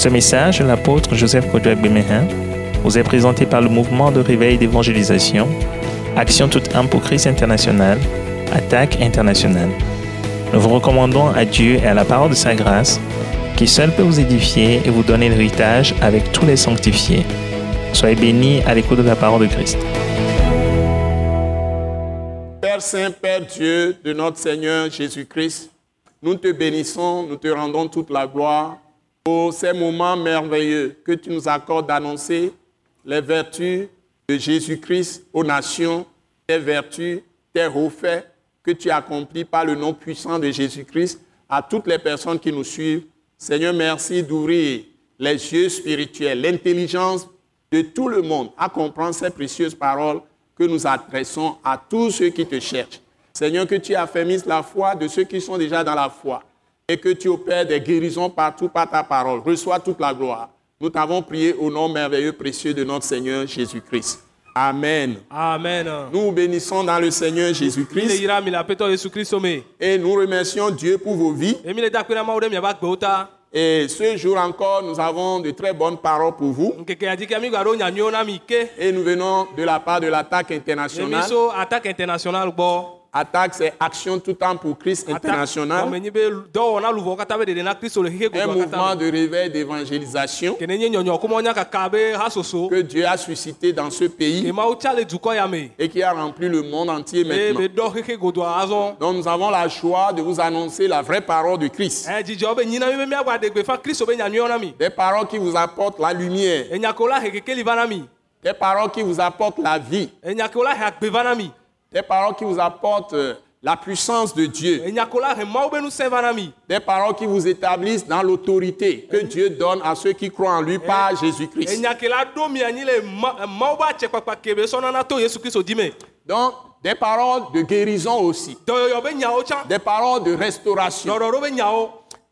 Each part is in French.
Ce message l'apôtre Joseph Kodouak Bemehin vous est présenté par le mouvement de réveil d'évangélisation, Action toute âme pour Christ international, Attaque internationale. Nous vous recommandons à Dieu et à la parole de sa grâce, qui seul peut vous édifier et vous donner l'héritage avec tous les sanctifiés. Soyez bénis à l'écoute de la parole de Christ. Père Saint, Père Dieu de notre Seigneur Jésus-Christ, nous te bénissons, nous te rendons toute la gloire pour ces moments merveilleux que tu nous accordes d'annoncer les vertus de Jésus-Christ aux nations, tes vertus, tes hauts faits que tu accomplis par le nom puissant de Jésus-Christ à toutes les personnes qui nous suivent. Seigneur, merci d'ouvrir les yeux spirituels, l'intelligence de tout le monde à comprendre ces précieuses paroles que nous adressons à tous ceux qui te cherchent. Seigneur, que tu affermisses la foi de ceux qui sont déjà dans la foi et que tu opères des guérisons partout par ta parole. Reçois toute la gloire. Nous t'avons prié au nom merveilleux, précieux de notre Seigneur Jésus-Christ. Amen. Amen. Nous bénissons dans le Seigneur Jésus-Christ et nous remercions Dieu pour vos vies. Et ce jour encore, nous avons de très bonnes paroles pour vous. Et nous venons de la part de l'attaque internationale. Attaque c'est Action tout temps pour Christ international. Un mouvement de réveil d'évangélisation que Dieu a suscité dans ce pays et qui a rempli le monde entier be maintenant. Donc nous avons la joie de vous annoncer la vraie parole de Christ. Des paroles qui vous apportent la lumière. Des paroles qui vous apportent la vie. Des paroles qui vous apportent euh, la puissance de Dieu. Des paroles qui vous établissent dans l'autorité que Dieu donne à ceux qui croient en lui par Jésus-Christ. Donc, des paroles de guérison aussi. Des paroles de restauration.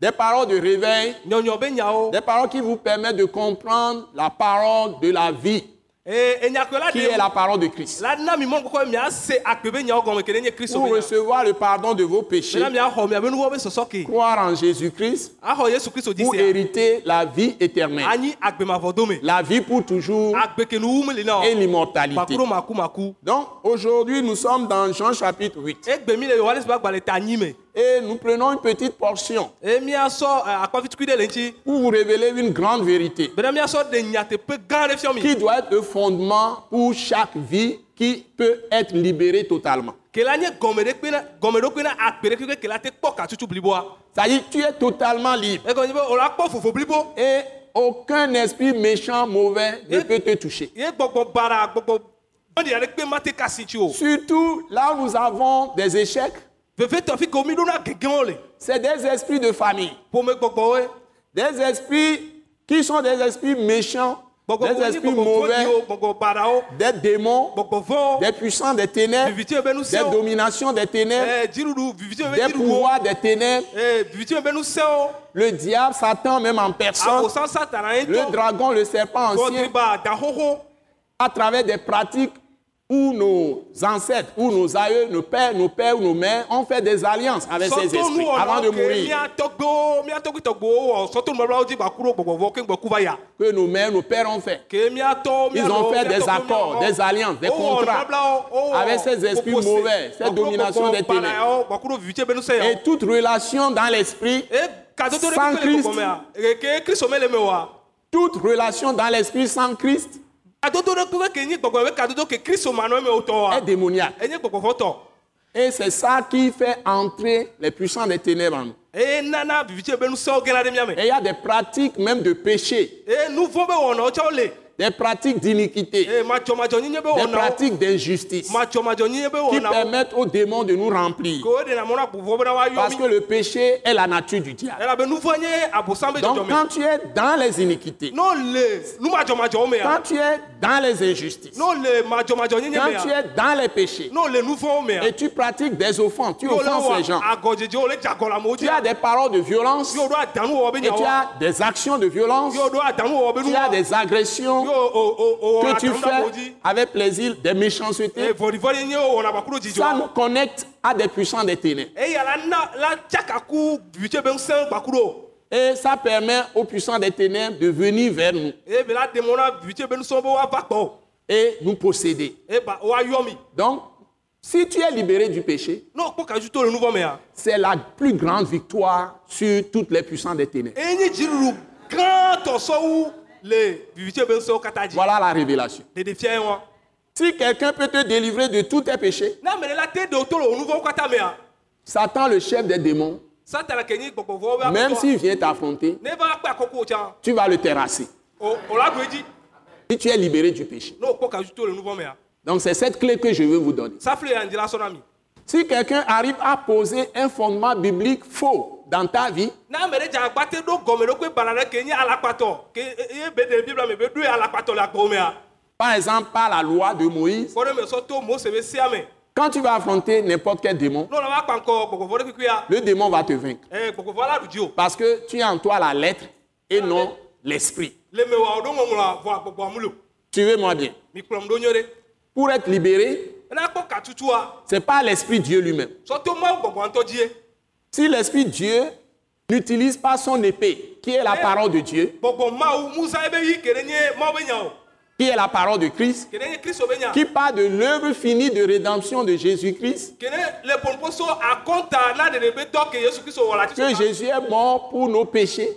Des paroles de réveil. Des paroles qui vous permettent de comprendre la parole de la vie, qui est la parole de Christ? Pour recevoir le pardon de vos péchés, croire en Jésus-Christ, kristu di pour hériter la vie éternelle. La vie pour toujours et l'immortalité. Donc, aujourd'hui, nous sommes dans Jean chapitre 8. Et nous prenons une petite portion. Pour vous révéler une grande vérité. Qui doit être le fondement pour chaque vie qui peut être libérée totalement. C'est-à-dire que tu es totalement libre. Et aucun esprit méchant, mauvais ne peut te toucher. Surtout là où nous avons des échecs, c'est des esprits de famille. Des esprits qui sont des esprits méchants, des esprits mauvais, des démons, des puissants des ténèbres, des dominations des ténèbres, be des pouvoirs des ténèbres, nusẽwo le diable, Satan même en personne, le dragon, le serpent ancien, à travers des pratiques où nos ancêtres, où nos aïeux, nos pères, nos pères ou nos mères ont fait des alliances avec ces esprits avant de mourir. Que nos mères, nos pères ont fait. Ils ont fait des accords, des alliances, des contrats avec ces esprits mauvais, ces dominations des ténèbres. gbakuro viviti be nusẽ Et toute relation dans l'esprit, Sans Christ. toute relation dans l'esprit sans Christ est démoniaque. Et c'est ça qui fait entrer les puissants des ténèbres en nous. Et il y a des pratiques même de péché, des pratiques d'iniquité, be des pratiques d'injustice. Qui permettent aux démons de nous remplir. Parce que le péché est la nature du diable. Donc quand tu es dans les iniquités, mea quand tu es dans les injustices, quand tu mea es dans les péchés mea et tu pratiques des offenses, tu offenses les gens, tu as des paroles de violence et tu as des actions de violence, tu as des agressions que tu adanu ɖe amewo fais avec plaisir, des méchancetés. bakuro Ça nous connecte à des puissants des ténèbres. eya la na la tsakaku vivitse be ŋusẽ gbakuro Et ça permet aux puissants des ténèbres de venir vers nous eye be la ɖe mɔ na vivitse be nusrɔ̃ be woava gbɔ o et nous posséder. eye ba woayɔ mi Donc, si tu es libéré du péché, c'est la plus grande victoire sur toutes les puissants des ténèbres. Eye nye dziɖuɖu gãtɔ sɔwu le vivitse be ŋusẽwo katã dzi Voilà la révélation. Si quelqu'un peut te délivrer de tous tes péchés, mea Satan, le chef des démons, même s'il vient t'affronter, tu vas le terrasser. o o la do edzi Si tu es libéré du péché. Donc, c'est cette clé que je veux vous donner. Si quelqu'un arrive à poser un fondement biblique faux dans ta vie, par exemple par la loi de Moïse, quand tu vas affronter n'importe quel démon, le démon va te vaincre. o Parce que tu as en toi la lettre et non l'esprit. le o Suivez-moi bien. Pour être libéré, katutua c'est pas l'esprit Dieu lui-même. Si l'esprit Dieu n'utilise pas son épée, qui est la parole de Dieu, qui est la parole de Christ, qui parle de l'œuvre finie de rédemption de Jésus-Christ, que Jésus est mort pour nos péchés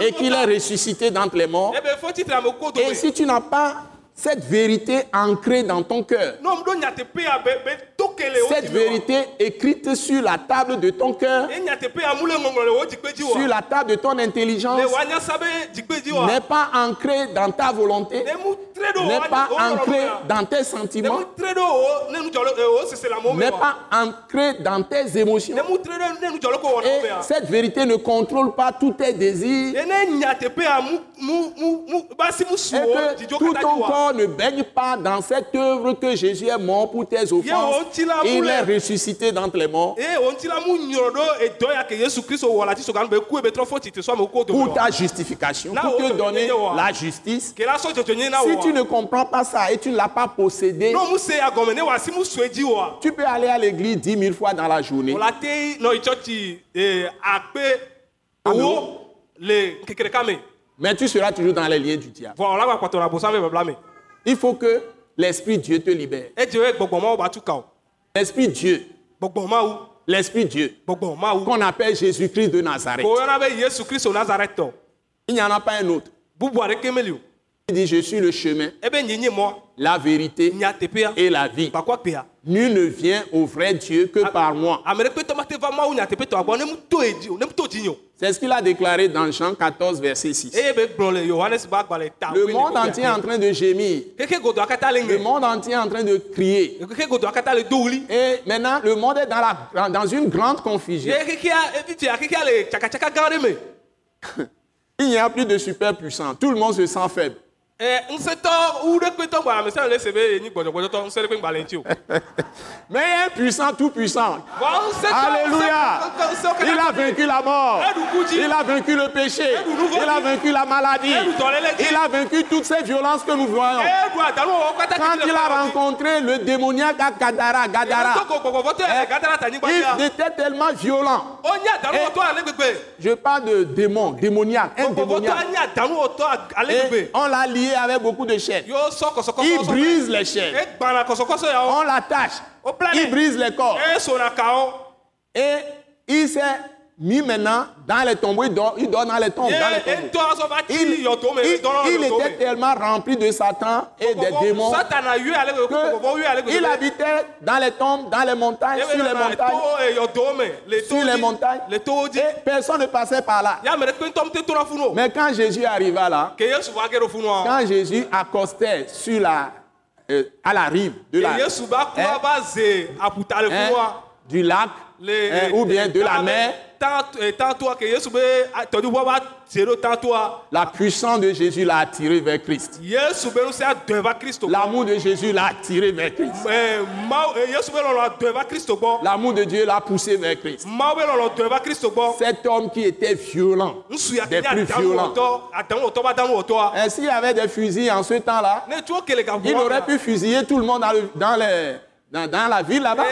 et qu'il est ressuscité d'entre les morts. ko do Et si tu n'as pas cette vérité ancrée dans ton cœur, cette vérité écrite sur la table de ton cœur, sur la table de ton intelligence, n'est pas ancrée dans ta volonté, n'est pas ancrée mea. dans tes sentiments, me n'est wa pas ancrée dans tes émotions. Et cette vérité ne contrôle pas tous tes désirs. Et que tout ton corps ne baigne pas dans cette œuvre que Jésus est mort pour tes offenses. Il est ressuscité d'entre les morts. Pour ta justification, pour te donner la justice. Si tu ne comprends pas ça et tu ne l'as pas possédé, wa tu peux aller à l'église dix mille fois dans la journée. Mais tu seras toujours dans les liens du diable. Il faut que l'Esprit Dieu te libère. o L'Esprit Dieu, l'Esprit Dieu, qu'on appelle Jésus-Christ de Nazareth. nazaretɔ Il n'y en a pas un autre. Il dit, je suis le chemin, nye mɔ la vérité et la vie. Nul ne vient au vrai Dieu que par moi. C'est ce qu'il a déclaré dans Jean 14, verset 6. eye be gblɔ le monde entier est en train de gémir. le monde entier est en train de crier. Et maintenant, le monde est dans, la, dans une grande confusion. me Il n'y a plus de super puissants. Tout le monde se sent faible. Mais il un puissant, tout puissant. Alléluia. Il a vaincu la mort. Il a vaincu le péché. Il a vaincu la maladie. Il a vaincu toutes ces violences que nous voyons. Quand il a rencontré le démoniaque à Gadara, Gadara, Eh, il était tellement violent. Je parle de démon, démoniaque, un démoniaque. Et on l'a lié avec beaucoup de chaînes. Il brise les chaînes. yawo On l'attache. Il brise les corps. Et il s'est mis maintenant dans les tombeaux. Il dort, il dort dans les tombes. Dans les Il, il- il était me tellement rempli de Satan et des démons qu'il gbegbe habitait dans les tombes, dans les montagnes, sur les montagnes, sur les montagnes. Et personne ne passait par là. Mais quand Jésus arriva là, quand Jésus accostait sur la, euh, à la rive de la, hein, funua du lac hein, ou bien de la mer, ɖo tantoa la puissance de Jésus l'a attiré vers Christ. L'amour de Jésus l'a attiré vers Christ. Gbɔ L'amour de Dieu l'a poussé vers Christ. Cet homme qui était violent, des plus violents. Et s'il avait des fusils en ce temps-là, il aurait pu fusiller tout le monde dans, le- dans les- dans- dans la ville là-bas.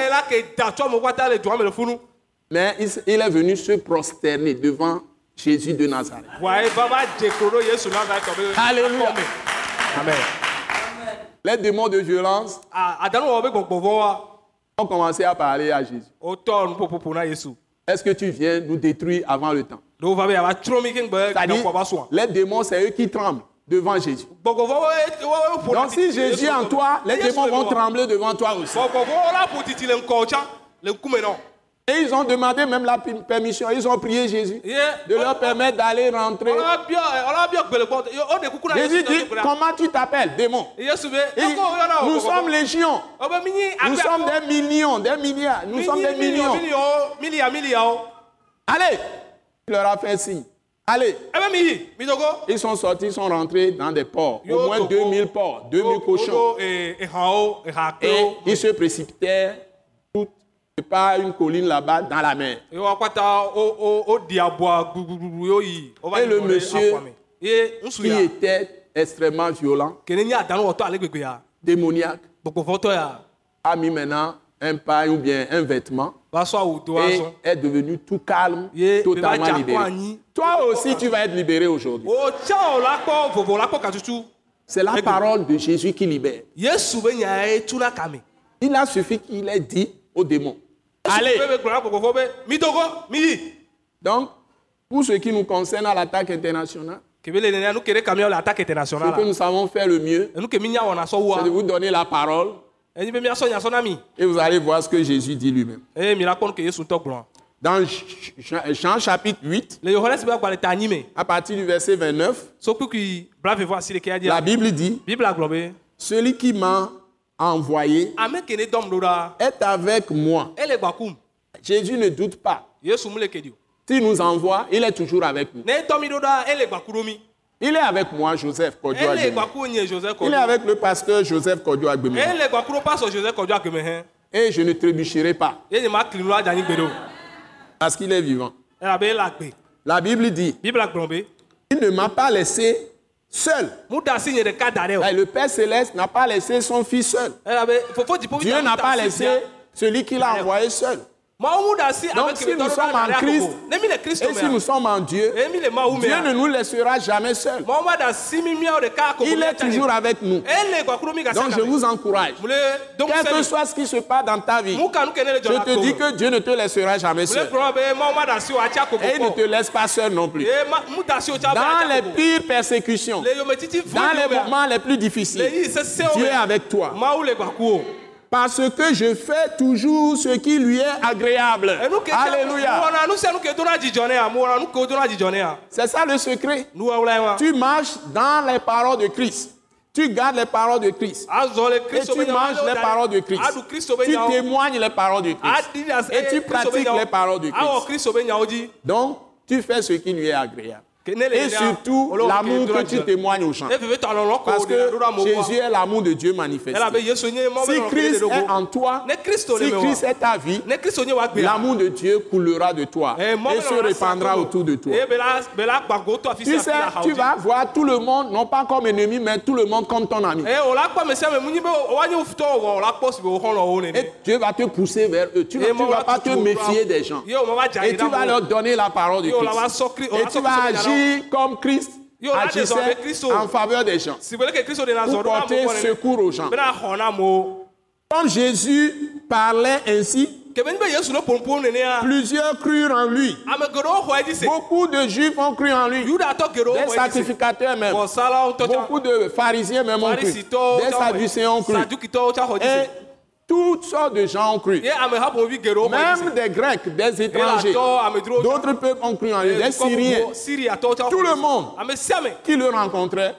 Mais il, est venu se prosterner devant Jésus de Nazareth. Alléluia. amen Les démons de violence A- adanu wɔ be gbɔgbɔ vɔwa ont commencé à parler à Jésus. Est-ce que tu viens nous détruire avant le temps? C'est-à-dire, les démons, c'est eux qui tremblent devant Jésus. Donc si Jésus est en toi, les démons vont trembler devant toi aussi. Et ils ont demandé même la permission, ils ont prié Jésus de leur permettre d'aller rentrer. na Jésus dit, comment tu t'appelles, démon? Nous sommes légions, nous sommes des millions, des milliards, nous sommes des millions. Allez! Il leur a fait signe. Allez! Mi dogo Ils sont sortis, ils sont rentrés dans des ports, au moins Togo. 2000 ports, 2000 cochons. eha Et ils se précipitèrent par une colline là-bas dans la mer. Et le monsieur Qui était extrêmement violent, démoniaque, a mis maintenant un paille ou bien un vêtement et est devenu tout calme, totalement libéré. Toi aussi, tu vas être libéré aujourd'hui. o tsã o la kpɔ vovo la kpɔ katutu C'est la parole de Jésus qui libère. yesu be nya ye tuna kame Il a suffi qu'il ait dit aux démons. Allez. Donc, pour ce qui nous concerne à l'attaque internationale, ce que nous savons faire le mieux, c'est de vous donner la parole. Et vous allez voir ce que Jésus dit lui-même. gblɔ Dans Ch- Jean chapitre 8, le yohanesi be agbalẽ ta anyi me à partir du verset 29, so kpukui blavevɔ asi ɖekea la Bible dit, celui qui m'a envoyé. Est avec moi. Jésus ne doute pas. S'il nous envoie, il est toujours avec nous. Il est avec moi, Joseph Kodjo Il est avec le pasteur Joseph Kodjo Et je ne trébucherai pas, parce qu'il est vivant. La Bible dit, il ne m'a pas laissé seul. Et Le Père Céleste n'a pas laissé son Fils seul. dziƒo Dieu n'a pas laissé celui qui l'a envoyé seul. Donc, si nous sommes en Christ, Et si nous sommes en Dieu, Dieu ne nous laissera jamais seuls. Il est toujours avec nous. Donc je vous encourage. Quel que soit ce qui se passe dans ta vie, je te dis que Dieu ne te laissera jamais seul. agogo Et il ne te laisse pas seul non plus. be Dans les pires persécutions, dans les moments les plus le difficiles, Dieu est avec toi. Parce que je fais toujours ce qui lui est agréable. Alléluia. C'est ça le secret. Tu marches dans les paroles de Christ. Tu gardes les paroles de Christ. le Et tu manges les paroles de. Christ. be Tu témoignes les paroles de Christ. asi Et tu pratiques les paroles de awɔ Christ. Donc, tu fais ce qui lui est agréable. Ne Et surtout, l'amour que tu témoignes aux gens. ne Parce que Jésus gbɔ est l'amour de Dieu manifesté. Si Christ est en toi, ne si Christ est ta vie, ne l'amour de Dieu coulera de toi Eh, et se répandra autour de toi. afi Tu sais, tu vas voir tout le monde, non pas comme ennemi, mais tout le monde comme ton ami. nene Et Dieu va te pousser vers eux. Tu ne mawu la vas pas te méfier des gens. Et tu vas leur donner la parole de Christ. Et tu vas sɔkri comme Christ agissait Christ, oh. en faveur des gens. Pour porter secours aux gens. Quand Jésus parlait ainsi, nenea plusieurs crurent en lui. se Beaucoup de Juifs ont cru en lui. Des sacrificateurs même. Beaucoup de pharisiens même ont cru. Des sadducéens ont cru. Et toutes sortes de gens ont cru. Même des Grecs, des étrangers. D'autres peuples ont cru en lui. Des Syriens. Tout le monde. ame qui le wodona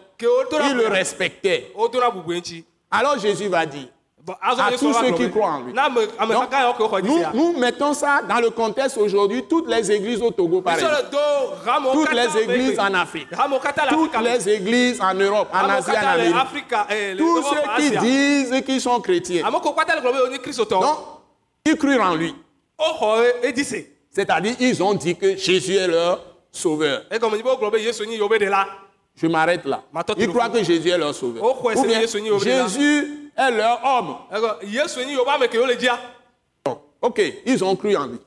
ils le eŋtsi Alors Jésus va dire, À tous ceux qui croient en lui. Donc, edzi nous, mettons ça dans le contexte aujourd'hui, toutes les églises au Togo, par exemple, toutes les églises en Afrique, toutes les églises en Europe, en Asie, en Amérique, eh, tous ceux qui Asia. disent qu'ils sont chrétiens, donc, ils crurent en lui. woxɔ edzi se C'est-à-dire, ils ont dit que Jésus est leur sauveur. Je m'arrête là. Ils croient que Jésus est leur sauveur. Oh, Ou bien, Jésus, est leur homme. Bon, ok, ils ont cru en lui.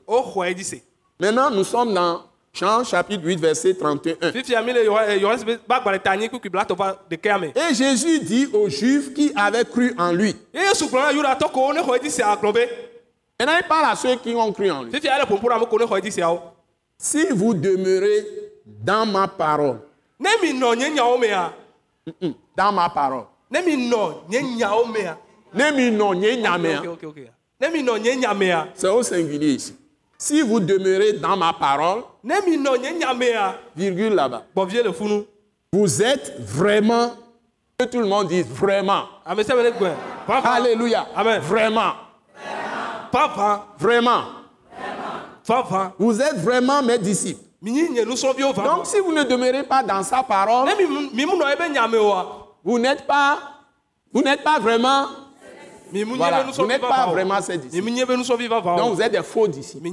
Maintenant, nous sommes dans Jean chapitre 8, verset 31. fifia mi le Yoha- eh, ɖekea me Et Jésus dit aux Juifs qui avaient cru en lui. Maintenant, il parle à ceux qui ont cru en lui. Si vous demeurez dans ma parole, dans ma parole, ne mi nɔ nye nyawo mea ne mi nɔ nye nya mea, Ok, ok, ok. ne mi nɔ nye nya mea c'est au singulier ici. Si vous demeurez dans ma parole, ne mi nɔ nye nya mea virgule là-bas, gbɔvie le funu vous êtes vraiment, que tout le monde dise vraiment. ame sia ame ne gbɛ vava Alléluia. Amen. Vraiment, vava vraiment. vava Vous êtes vraiment mes disciples. Donc, si vous ne demeurez pas dans sa parole, ne mi mu- nɔ ebe nya me oa vous n'êtes pas, vous n'êtes pas vraiment, Voilà, vous n'êtes pas vraiment mi disciples. Donc, vous êtes des faux disciples.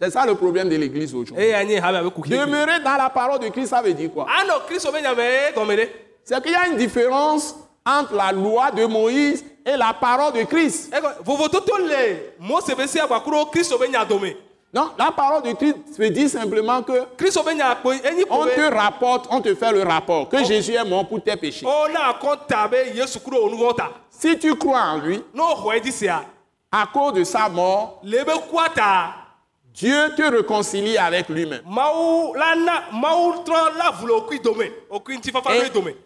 C'est ça le problème de l'église aujourd'hui. kuki Demeurer dans la parole de Christ, ça veut dire quoi? Gɔme ɖe C'est qu'il y a une différence entre la loi de Moïse et la parole de Christ. Donc, la parole de Christ veut dire simplement que on te rapporte, on te fait le rapport que Jésus est mort pour tes péchés. o na akɔnta be yesu kuro onuvɔ ta Si tu crois en lui, à cause de sa mort, Dieu te réconcilie avec lui-même.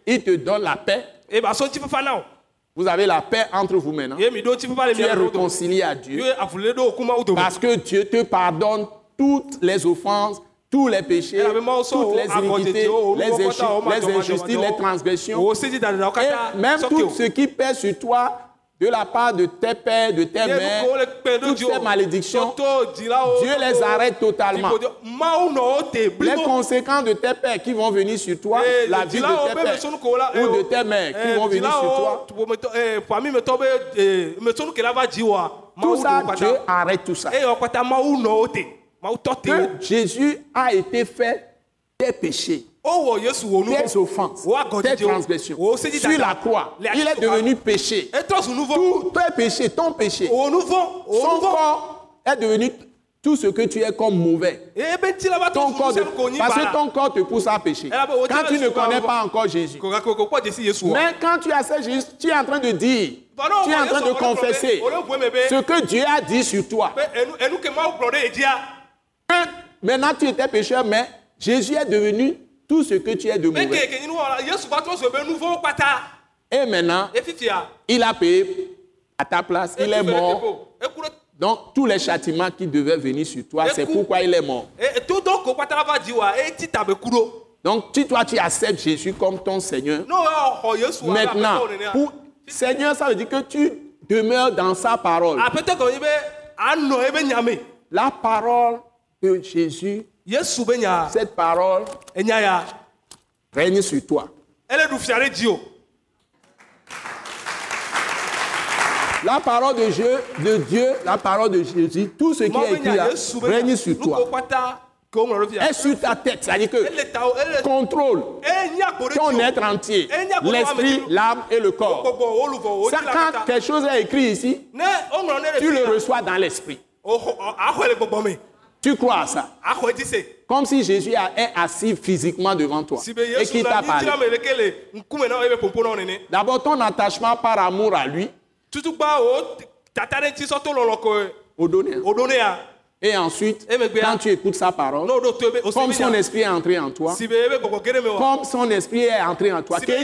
Et il te donne la paix. Vous avez la paix entre vous maintenant. Tu es réconcilié à Dieu. Parce que Dieu te pardonne toutes les offenses, tous les péchés, toutes les iniquités, les, les injustices, les transgressions. Et même tout ce qui pèse sur toi de la part de tes pères, de tes mères, toutes ces malédictions, Dieu les arrête totalement. Les conséquences de tes pères qui vont venir sur toi, Eh, la vie de tes pères ou de tes mères qui vont venir sur toi, eh, tout ça, Dieu arrête tout ça. Que Jésus a été fait tes péchés. Tes offenses, tes transgressions. Sur la croix, il est devenu péché. Tout tes péchés, ton péché, son corps est devenu tout ce que tu es comme mauvais. eye be ŋti la va Ton corps de- parce que ton corps te pousse à pécher. Beau- Quand tu ne connais pas encore Jésus. wa Mais quand tu acceptes Jésus, tu es en train de dire, Voilà, tu es en train de confesser ce que Dieu a dit sur toi. Maintenant tu étais pécheur, mais Jésus est devenu tout ce que tu es de mauvais. Et maintenant, fifia il a payé à ta place, il est mort. Donc, tous les châtiments qui devaient venir sur toi, c'est pourquoi il est mort. Donc, si toi, tu acceptes Jésus comme ton Seigneur, yesu wa be maintenant, pour Seigneur, ça veut dire que tu demeures dans sa parole. nya me La parole de Jésus, cette parole ya. règne sur toi. La parole de Dieu, de Dieu, la parole de Jésus, tout ce qui est écrit là, règne sur toi. Est sur ta tête, c'est-à-dire que contrôle ton être entier, Et l'esprit, l'âme et le corps. Ça, quand quelque chose est écrit ici, tu le reçois dans l'esprit. Tu crois à ça? Comme si Jésus est assis physiquement devant toi et qu'il t'a parlé. D'abord, ton attachement par amour à lui, ne ya Et ensuite, bien- quand tu écoutes sa parole, comme son esprit est entré en toi, comme son esprit est entré en toi, ebe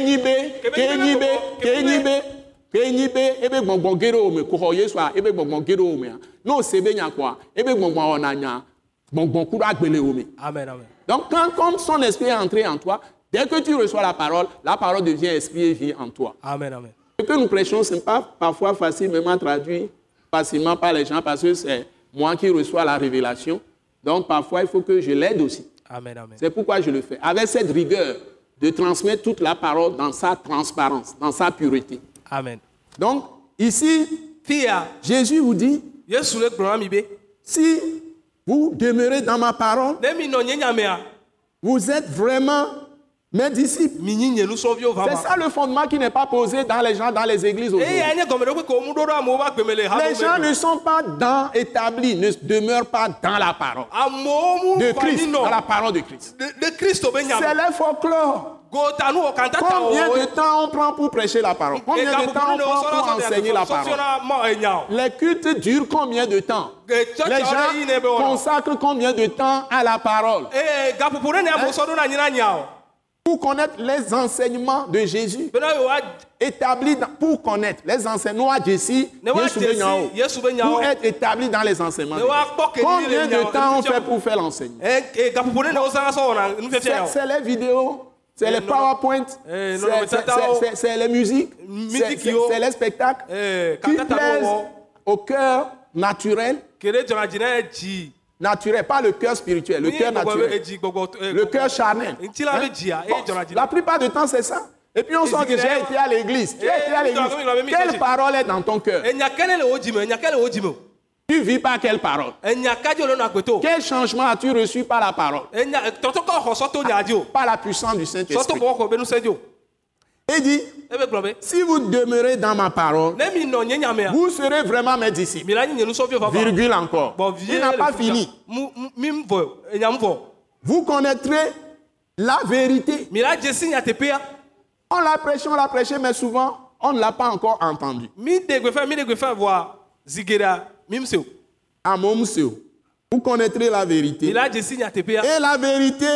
nya ebe agbele wo me. amen amen Donc, quand, comme son esprit est entré en toi, dès que tu reçois la parole, la parole devient esprit et vie en toi. amen amen Ce que nous prêchons, ce n'est pas parfois facilement traduit facilement par les gens parce que c'est moi qui reçois la révélation. Donc, parfois, il faut que je l'aide aussi. amen amen C'est pourquoi je le fais. Avec cette rigueur de transmettre toute la parole dans sa transparence, dans sa pureté. amen Donc, ici, Jésus vous dit, si vous demeurez dans ma parole, vous êtes vraiment mes disciples. C'est ça le fondement qui n'est pas posé dans les gens, dans les églises aujourd'hui. le Les gens ne sont pas dans, établis, ne demeurent pas dans la parole de Christ, dans la parole de Christ. C'est le folklore. Combien wɔwɔ de temps on prend pour prêcher la parole? Combien de temps on prend pour enseigner la parole? Les cultes durent combien de temps? Les gens consacrent combien de temps à la parole? Nya o Pour connaître les enseignements de Jésus. dans- pour connaître les enseignements à Jésus, pour être établi dans les enseignements. de Combien de temps on fait pour faire l'enseignement? O c'est les vidéos, c'est les non, PowerPoint, Eh, c'est- oh. les musiques, Musique, c'est- les spectacles Eh, qui kantata plaisent wɔwɔ. au cœur naturel, naturel, pas le cœur spirituel, le cœur naturel, eh, le cœur charnel. Hein? Bon, dzi La plupart du temps, c'est ça. Et puis on sent que j'ai été à l'église. Eh, été à Quelle parole est dans ton cœur? Tu vis par quelle parole? Quel changement as-tu reçu par la parole? O Par la puissance du Saint-Esprit. Il dit, be si vous demeurez dans ma parole, vous serez vraiment mes disciples. Virgule encore. Il n'a pas fi fini. Vous connaîtrez la vérité. On l'a prêché, on l'a prêché, mais souvent, on ne l'a pas encore entendu. À mon vous connaîtrez la vérité. Et la vérité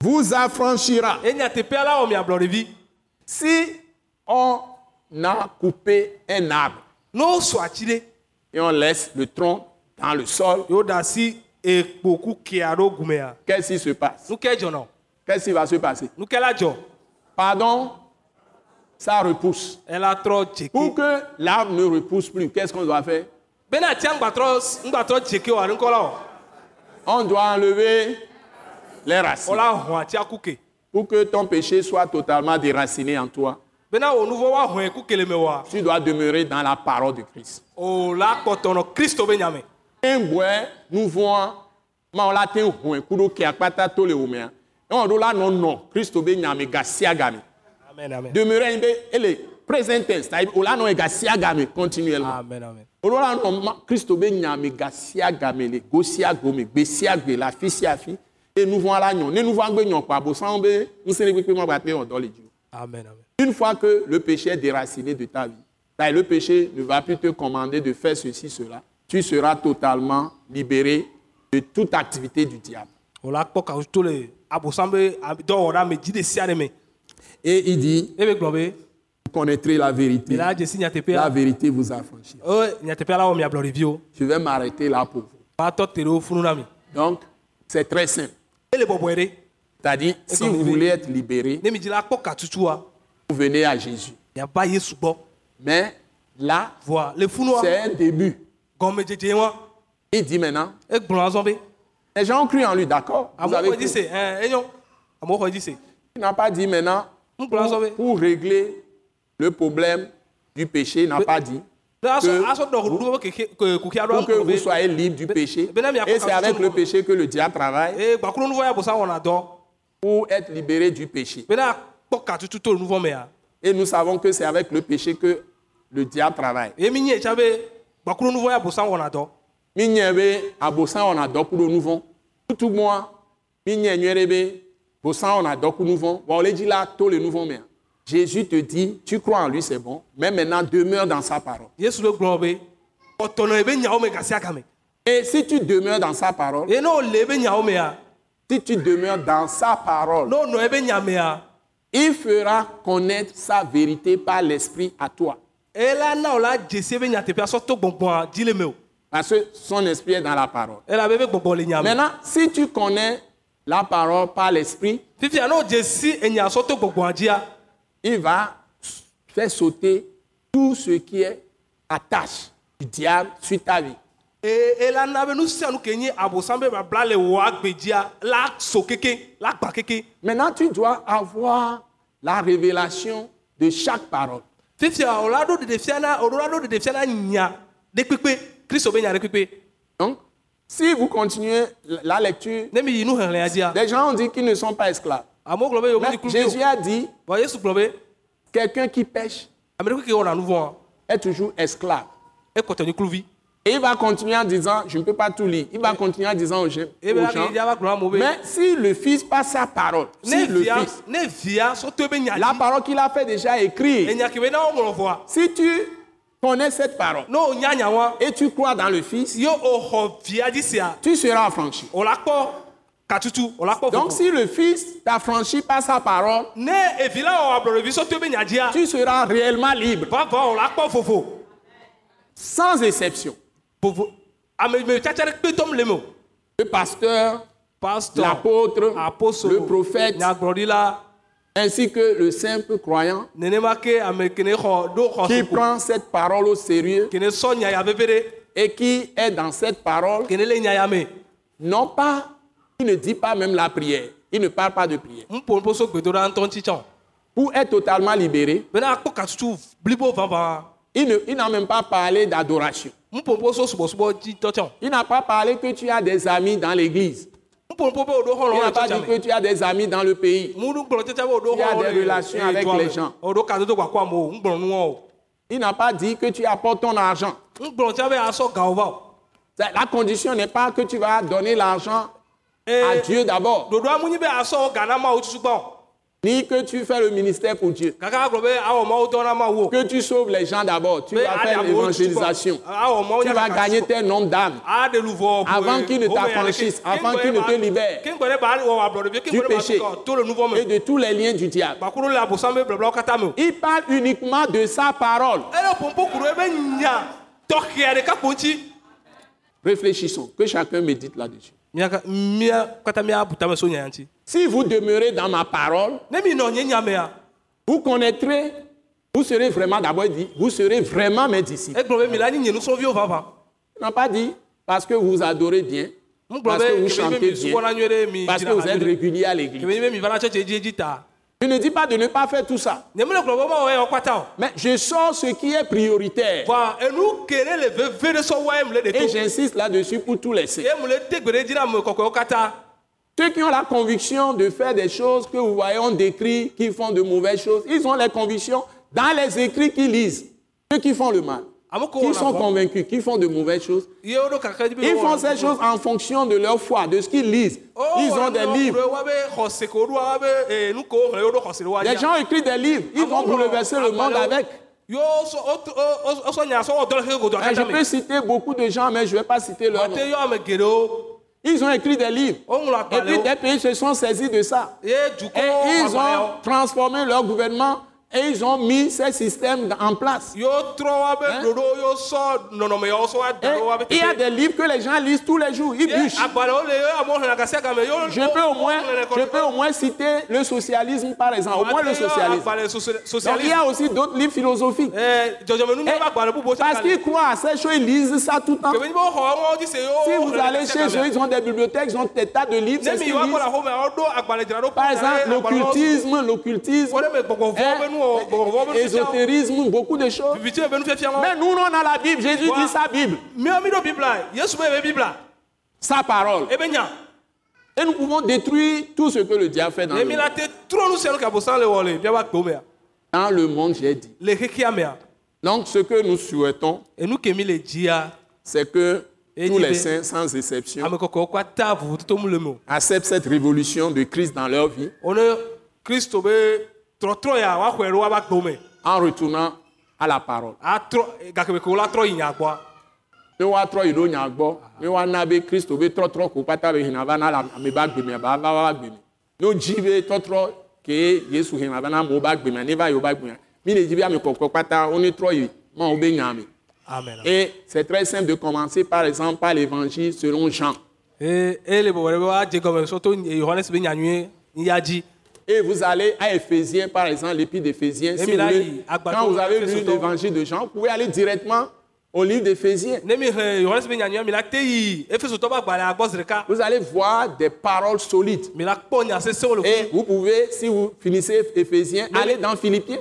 vous affranchira. e Si on a coupé un arbre et on laisse le tronc dans le sol, gumea qu'est-ce qui se passe? Qu'est-ce qui va se passer? Pardon, ça repousse. Pour que l'arbre ne repousse plus, qu'est-ce qu'on doit faire? On doit enlever les racines. Pour que ton péché soit totalement déraciné en toi. Tu dois demeurer dans la parole de Christ. amen amen. Demeurer sia game continuellement. amen amen O ɖo la nɔ Kristo be nyame ga sia game le go sia gome gbe sia gbe le afi sia afi. E nuvoa la nyɔ ne nuvoa gbe nyɔ kpa abosan be ŋusẽ kpekpe ma gba te wɔ dɔ le dzi o. amen amen Une fois que le péché est déraciné de ta vie, est, le péché ne va plus te commander de faire ceci, cela. Tu seras totalement libéré de toute activité du diable. o la kpɔ kawo to le abosan be ab- dɔ wɔ ɖe ame dzi ɖe sia ɖe me Et il dit, e be gblɔ be connaîtrez la vérité. la vérité vous affranchira. o nyateƒea la wɔ mi ablɔ ɖeviwo Je vais m'arrêter là pour vous. Donc, c'est très simple. C'est-à-dire, si vous voulez être libéré, vous venez à Jésus. Mais là, c'est un début. Il dit maintenant, les gens ont cru en lui, d'accord? Se Il n'a pas dit maintenant, be pour régler le problème du péché, n'a pas dit. que- ɖo Pour que vous soyez libre du péché. ben, Et c'est avec le péché que le diable travaille wɔna dɔ pour être libéré du péché. le Et nous savons que c'est avec le péché que le diable travaille. ye mi nye tsa be gbakuro nuvɔ ya bosa wɔna dɔ Minye be abosan on a doku do nouveau. Tout moi, minye nyere be bosan on doku nouveau. On le dit là, tout le nouveau mais. Jésus te dit, tu crois en lui, c'est bon, mais maintenant demeure dans sa parole. Et si tu demeures dans sa parole, si tu demeures dans sa parole, il fera connaître sa vérité par l'esprit à toi. Parce que son esprit est dans la parole. Maintenant, si tu connais la parole par l'esprit, il va faire sauter tout ce qui est attache du diable sur ta vie. Maintenant, tu dois avoir la révélation de chaque parole. Donc, si vous continuez la lecture, les gens ont dit qu'ils ne sont pas esclaves. Mais Jésus a dit, quelqu'un qui pêche vɔa est toujours esclave. Et il va continuer en disant, je ne peux pas tout lire, il va continuer en disant aux gens, mais si le Fils passe sa parole, si le Fils, la parole qu'il a fait déjà vɔa si tu connais cette parole et tu crois dans le Fils, ye o xɔ via dzi sia tu seras affranchi. Donc si le Fils t'a franchi par sa parole, tu seras réellement libre, sans exception. le pasteur, pastor l'apôtre, le prophète, ainsi que le simple croyant xɔ qui prend cette parole au sérieux et qui est dans cette parole, non pas, il ne dit pas même la prière, il ne parle pas de prière. Pour être totalement libéré, il n'a même pas parlé d'adoration. Il n'a pas parlé que tu as des amis dans l'église. Il n'a pas dit que tu as des amis dans le pays. Tu as des relations avec les gens. Il n'a pas dit que tu apportes ton argent. La condition n'est pas que tu vas donner l'argent à Dieu d'abord, ni que tu fais le ministère pour Dieu. Que tu sauves les gens d'abord. Tu vas faire l'évangélisation. Tu vas gagner tes nombre d'âmes. Avant qu'il ne t'affranchisse, avant qu'il ne te libère kéŋgbɛ ɖe ba wɔ ablɔ ɖevi du péché et de tous les liens du diable. Il parle uniquement de sa parole. ŋuti Réfléchissons, que chacun médite là-dessus. Si vous demeurez dans ma parole, vous connaîtrez, vous serez vraiment, d'abord dit, vous serez vraiment mes disciples. vava. Il n'a pas dit parce que vous adorez bien, parce que vous chantez bien, parce que vous êtes nyuie ɖe régulier à l'église. Je ne dis pas de ne pas faire tout ça, mais je sors ce qui est prioritaire. Et j'insiste là-dessus pour kɔkɔewo katã Ceux qui ont la conviction de faire des choses que vous voyez, on décrit, qui font de mauvaises choses, ils ont les convictions dans les écrits qu'ils lisent. Ceux qui font le mal, qui sont convaincus, qui font de mauvaises choses, ils font ces choses en fonction de leur foi, de ce qu'ils lisent. Oh, Ils ont des livres. wa Les gens écrivent des livres, ils vont bouleverser le monde avec. Et je akata peux citer beaucoup de gens, mais je ne vais pas citer leur nom. Ils ont écrit des livres. Et puis des pays se sont saisis de ça. dukɔ Et ils ont transformé leur gouvernement et ils ont mis ces systèmes en place. Hein? Et wa be il y a des livres que les gens lisent tous les jours. Ils bûchent. gasia game yo Je peux, au moins, je peux au moins citer le socialisme, par exemple. Au moins le socialisme. agbalẽ Donc, il y a aussi d'autres livres philosophiques. Et bubuwo tsaka parce qu'ils croient à ces choses, ils lisent ça tout le temps. Si vous allez chez eux, ils ont des bibliothèques, ils ont des tas de livres. ce Par exemple, l'occultisme, l'occultisme, ésotérisme, beaucoup de choses. viviti be nu fiafia ŋɔ Mais nous, on a la Bible. Jésus dit sa Bible, sa parole. ebe nya Et nous pouvons détruire tout ce que le diable fait dans le monde. Dans le monde, j'ai dit. Donc, ce que nous souhaitons, c'est que tous les saints, sans exception, o acceptent cette révolution de Christ dans leur vie en retournant à la parole. trɔ yi Ne woatrɔ yi ɖo nya gbɔ, ne woana be Kristo be trɔtrɔ ko kpata be hina va na la- ame ba gbe me ba va va gbe me. Ne wodzi be trɔtrɔ ke Yesu hina va na amewo ba gbe me ne va yi wo ba gbe me. Mi le dzi be ame kɔkɔ kpata wo ne trɔ yi ma wo be nya me. amen Et c'est très simple de commencer par exemple par l'évangile selon Jean. ee yohanes be nyanyuie ya Et vous allez à Éphésiens, par exemple, l'épître d'Éphésiens. Si vous voulez, quand vous avez lu l'évangile de Jean, vous pouvez aller directement au livre d'Éphésiens. agbɔ zi ɖeka Vous allez voir des paroles solides. Et vous pouvez, si vous finissez Éphésiens, aller dans Philippiens,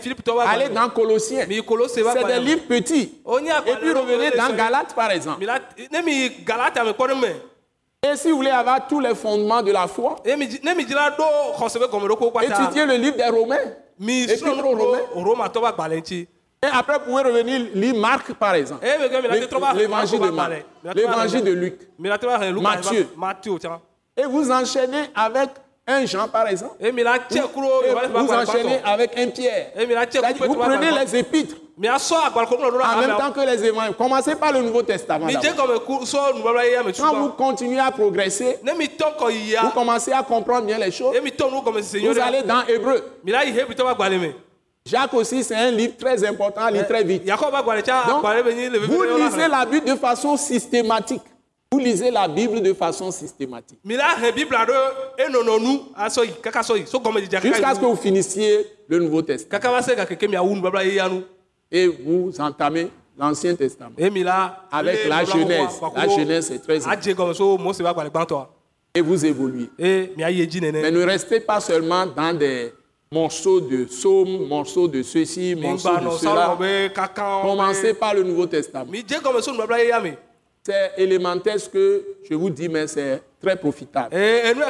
filipitɔ be aller dans Colossiens. C'est des livres petits. Et puis le dans Galates, par exemple. Et si vous voulez avoir tous les fondements de la foi, étudiez le livre des Romains. Et après, vous pouvez revenir lire Marc, par exemple. va L'évangile de Marc, l'évangile de Luc. Matthieu. Et vous enchaînez avec un Jean, par exemple. kuro Et vous agbalẽ enchaînez avec un Pierre. kuro Vous prenez les épîtres en même temps que les évangiles. Commencez par le Nouveau Testament. Quand vous continuez à progresser, vous commencez à comprendre bien les choses. Vous allez dans Hébreu. Jacques aussi, c'est un livre très important à lire très vite. Donc, vous lisez la Bible de façon systématique. Vous lisez la Bible de façon systématique. Jusqu'à ce que vous finissiez le Nouveau Testament. Et vous entamez l'Ancien Testament. Avec lé la kɔkɔa, La Genèse est très agbalẽ gbãtɔa Et vous évoluez. edzi Mais ne restez pas seulement dans des morceaux de psaumes, morceaux de ceci, morceaux de cela. Commencez par le Nouveau Testament. C'est élémentaire ce que je vous dis, mais c'est très profitable. Et nous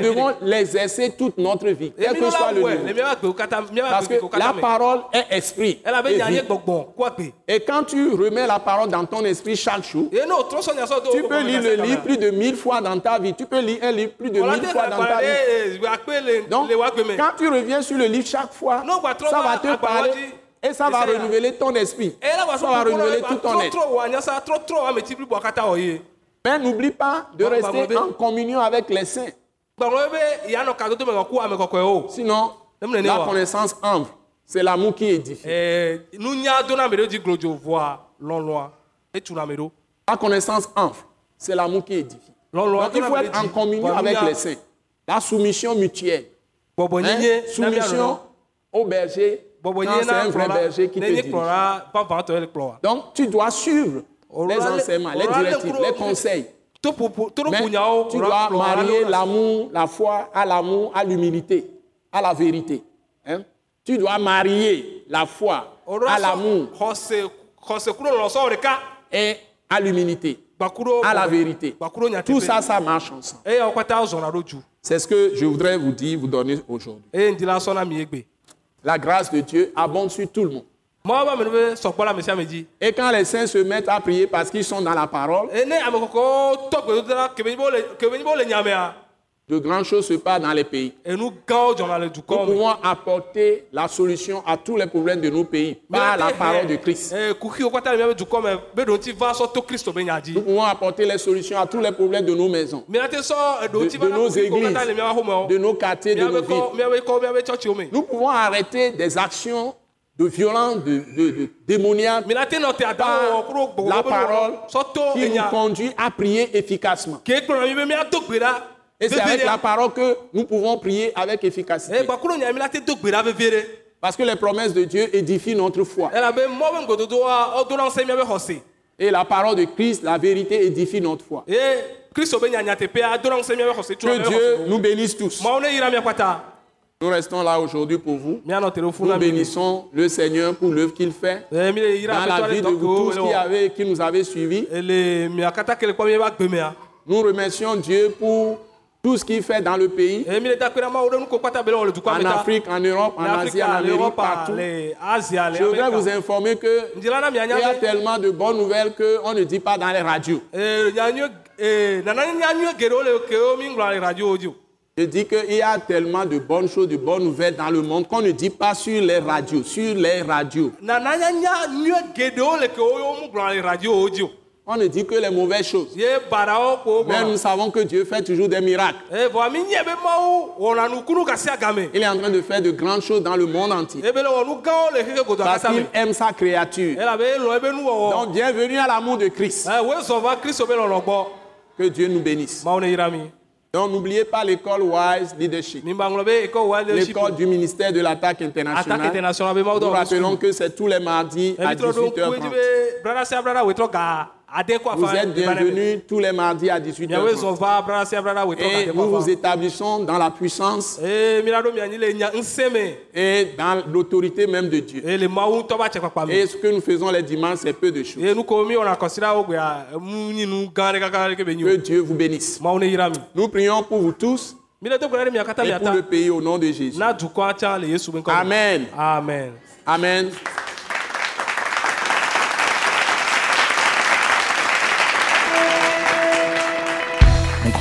devons l'exercer toute notre vie, quel que soit la le niveau. Parce que la parole est esprit. et Et quand tu remets la parole dans ton esprit chaque jour, tu peux lire le livre plus de mille fois dans ta vie. Tu peux lire un livre plus de mille fois dans ta vie. Donc, quand tu reviens sur le livre chaque fois, ça va te parler. Et ça va renouveler ton esprit. Ça va renouveler tout ton être. Mais n'oublie pas de Bah, rester en communion avec les saints. gbɔngbɔn be yanɔ kadodo me kɔku ame kɔkɔe o Sinon, la connaissance ample, c'est l'amour qui édifie. ɖo La connaissance ample, c'est l'amour qui édifie. Donc, il faut être en communion avec les saints. La soumission mutuelle. hein, Soumission au berger. C'est un vrai berger qui te dirige. Donc, tu dois suivre les enseignements, les directives, les conseils. Mais tu dois marier l'amour, la foi à l'amour, à l'humilité, à la vérité. hein. Tu dois marier la foi à l'amour et à l'humilité, à la vérité. Tout ça, ça marche ensemble. C'est ce que je voudrais vous dire, vous donner aujourd'hui. La grâce de Dieu abonde sur tout le monde. Et quand les saints se mettent à prier parce qu'ils sont dans la parole, de grandes choses se passent dans les pays. Nous pouvons apporter la solution à tous les problèmes de nos pays par la parole de Christ. dzi Nous pouvons apporter les solutions à tous les problèmes de nos maisons, eɖo de, nos églises, axomewo de nos quartiers, de nos villes. Nous pouvons arrêter des actions de violence, de, de, adawo par gbogbo la parole qui nous conduit à prier efficacement. Et c'est avec la parole que nous pouvons prier avec efficacité. ɖe Parce que les promesses de Dieu édifient notre foi. Et la parole de Christ, la vérité, édifie notre foi. tuna Que Dieu nous bénisse tous. Nous restons là aujourd'hui pour vous. Nous bénissons le Seigneur pour l'œuvre qu'il fait yra dans la vie de vous tous qui, avez, qui nous avez suivis. Nous remercions Dieu pour tout ce qu'il fait dans le pays, en Afrique, en Europe, en Asie, en Amérique, partout. Je voudrais vous informer que ŋdila na il y a be tellement de bonnes nouvelles qu'on ne dit pas dans les radios. dzi o Je dis qu'il y a tellement de bonnes choses, de bonnes nouvelles dans le monde qu'on ne dit pas sur les radios, sur les radios. On ne dit que les mauvaises choses. Mais nous savons que Dieu fait toujours des miracles. agame Il est en train de faire de grandes choses dans le monde entier. godoa Parce qu'il aime sa créature. nuwɔwɔ Donc bienvenue à l'amour de Christ. gbɔ Que Dieu nous bénisse. mi Donc n'oubliez pas l'école Wise Leadership, l'école du ministère de l'attaque attaque internationale. Nous rappelons que c'est tous les mardis à ebi trɔ ɖo ŋkue dzi 18h30. Vous êtes bienvenus tous les mardis à 18h. miawoe zɔ va brana sia brana wetɔ Et nous vous établissons dans la puissance me et dans l'autorité même de Dieu. me Et ce que nous faisons les dimanches, c'est peu de choses. Que Dieu vous bénisse. Nous prions pour vous tous et pour le pays au nom de Jésus. Amen. amen Amen.